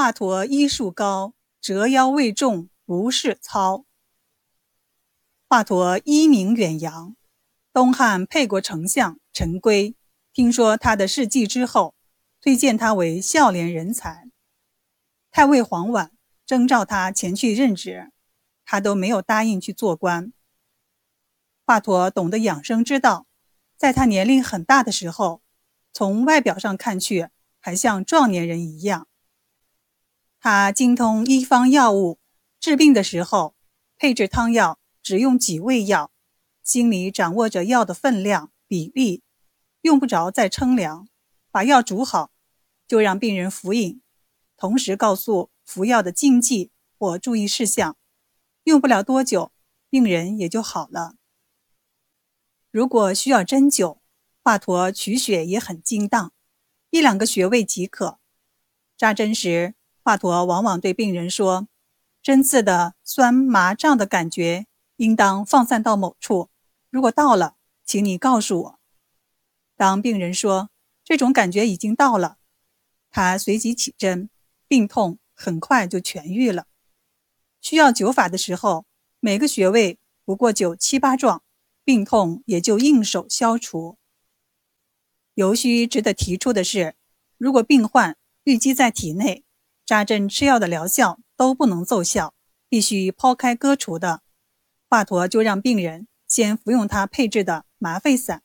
华佗医术高，折腰未重不是操。华佗一名远扬，东汉沛国丞相陈规听说他的事迹之后，推荐他为孝廉人才。太尉黄绾征召他前去任职，他都没有答应去做官。华佗懂得养生之道，在他年龄很大的时候，从外表上看去还像壮年人一样。他精通医方药物，治病的时候配制汤药。只用几味药，心里掌握着药的分量比例，用不着再称量，把药煮好，就让病人服饮，同时告诉服药的禁忌或注意事项。用不了多久，病人也就好了。如果需要针灸，华佗取血也很精当，一两个穴位即可。扎针时，华佗往往对病人说：“针刺的酸麻胀的感觉。”应当放散到某处，如果到了，请你告诉我。当病人说这种感觉已经到了，他随即起针，病痛很快就痊愈了。需要灸法的时候，每个穴位不过灸七八壮，病痛也就应手消除。尤需值得提出的是，如果病患淤积在体内，扎针吃药的疗效都不能奏效，必须抛开割除的。华佗就让病人先服用他配制的麻沸散，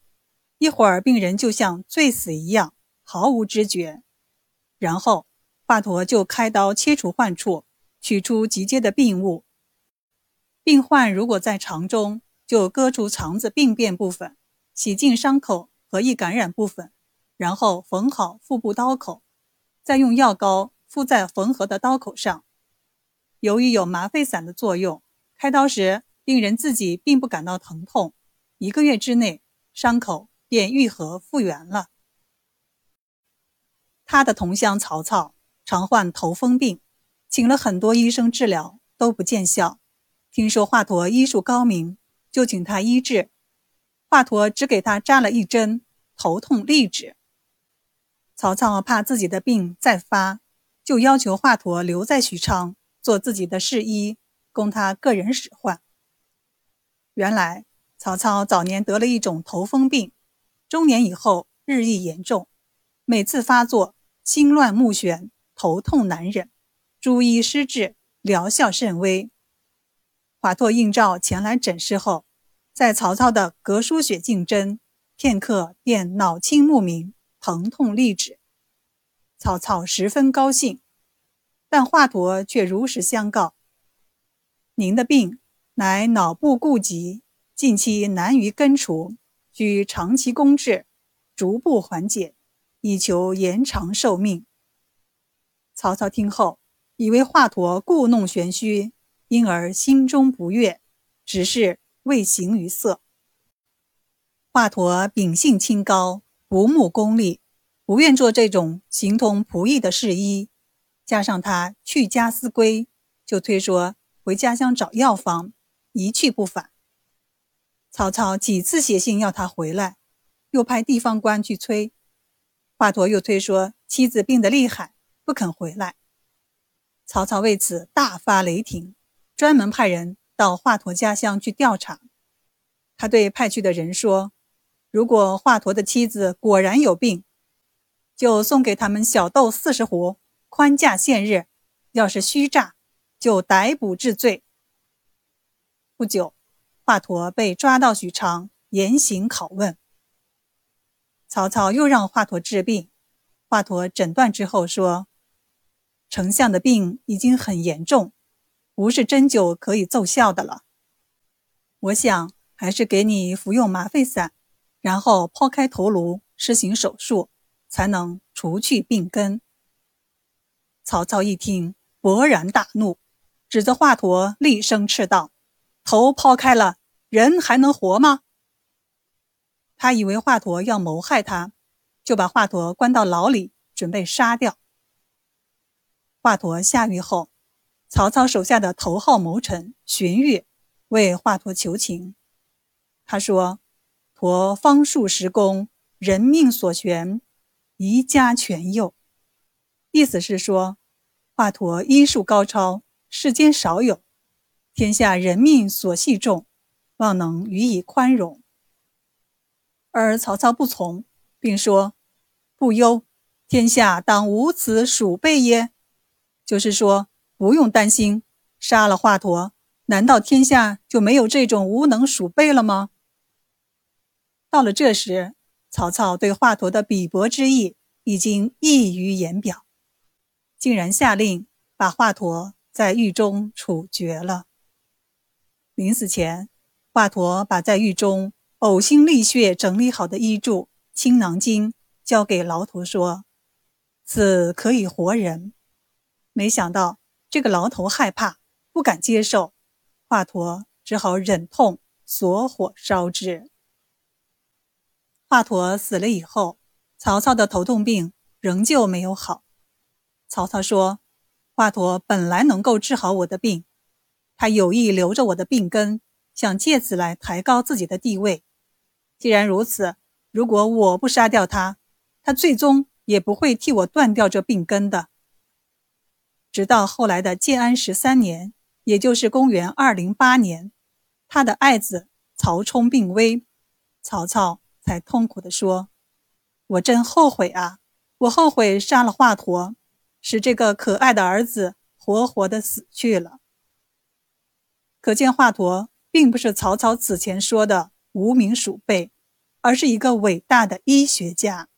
一会儿病人就像醉死一样，毫无知觉。然后华佗就开刀切除患处，取出急接的病物。病患如果在肠中，就割除肠子病变部分，洗净伤口和易感染部分，然后缝好腹部刀口，再用药膏敷在缝合的刀口上。由于有麻沸散的作用，开刀时。病人自己并不感到疼痛，一个月之内伤口便愈合复原了。他的同乡曹操常患头风病，请了很多医生治疗都不见效。听说华佗医术高明，就请他医治。华佗只给他扎了一针，头痛立止。曹操怕自己的病再发，就要求华佗留在许昌做自己的侍医，供他个人使唤。原来曹操早年得了一种头风病，中年以后日益严重，每次发作心乱目眩，头痛难忍，诸医施治，疗效甚微。华佗应召前来诊视后，在曹操的隔腧血镜针，片刻便脑清目明，疼痛立止。曹操十分高兴，但华佗却如实相告：“您的病。”乃脑部痼疾，近期难于根除，需长期攻治，逐步缓解，以求延长寿命。曹操听后，以为华佗故弄玄虚，因而心中不悦，只是未形于色。华佗秉性清高，不慕功利，不愿做这种形同仆役的侍医，加上他去家思归，就推说回家乡找药方。一去不返。曹操几次写信要他回来，又派地方官去催。华佗又推说妻子病得厉害，不肯回来。曹操为此大发雷霆，专门派人到华佗家乡去调查。他对派去的人说：“如果华佗的妻子果然有病，就送给他们小豆四十壶，宽价限日；要是虚诈，就逮捕治罪。”不久，华佗被抓到许昌，严刑拷问。曹操又让华佗治病，华佗诊断之后说：“丞相的病已经很严重，不是针灸可以奏效的了。我想还是给你服用麻沸散，然后剖开头颅，施行手术，才能除去病根。”曹操一听，勃然大怒，指责华佗厉声斥道。头抛开了，人还能活吗？他以为华佗要谋害他，就把华佗关到牢里，准备杀掉。华佗下狱后，曹操手下的头号谋臣荀彧为华佗求情。他说：“佗方术十功，人命所悬，宜加权佑。”意思是说，华佗医术高超，世间少有，天下人命所系重，望能予以宽容。而曹操不从，并说：“不忧，天下当无此鼠辈耶？”就是说，不用担心，杀了华佗，难道天下就没有这种无能鼠辈了吗？到了这时，曹操对华佗的鄙薄之意已经溢于言表。竟然下令把华佗在狱中处决了。临死前，华佗把在狱中呕心沥血整理好的医著《青囊经》交给牢头，说：“此可以活人。”没想到这个牢头害怕，不敢接受，华佗只好忍痛锁火烧之。华佗死了以后，曹操的头痛病仍旧没有好。曹操说：“华佗本来能够治好我的病，他有意留着我的病根，想借此来抬高自己的地位。既然如此，如果我不杀掉他，他最终也不会替我断掉这病根的。”直到后来的建安十三年，也就是公元二零八年，他的爱子曹冲病危，曹操才痛苦地说：“我真后悔啊！我后悔杀了华佗。”使这个可爱的儿子活活的死去了。可见华佗并不是曹操此前说的无名鼠辈，而是一个伟大的医学家。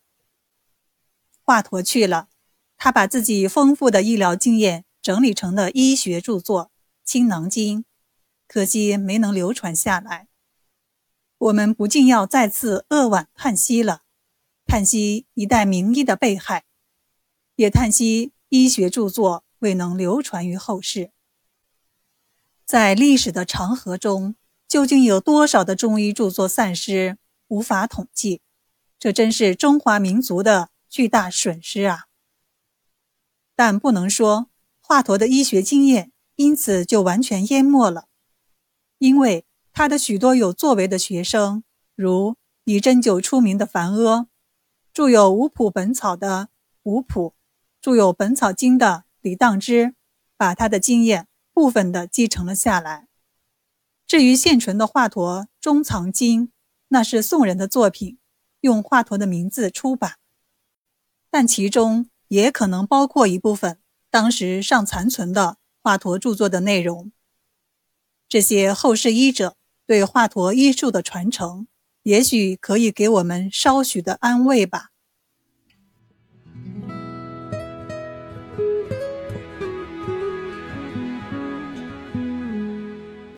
华佗去了，他把自己丰富的医疗经验整理成了医学著作《青囊经》，可惜没能流传下来。我们不禁要再次扼腕叹息了，叹息一代名医的被害，也叹息。医学著作未能流传于后世，在历史的长河中，究竟有多少的中医著作散失，无法统计。这真是中华民族的巨大损失啊！但不能说华佗的医学经验因此就完全淹没了，因为他的许多有作为的学生，如以针灸出名的樊阿，著有《五谱本草》的五谱。著有《本草经》的李当之，把他的经验部分的继承了下来。至于现存的华佗《中藏经》，那是宋人的作品，用华佗的名字出版，但其中也可能包括一部分当时尚残存的华佗著作的内容。这些后世医者对华佗医术的传承，也许可以给我们稍许的安慰吧。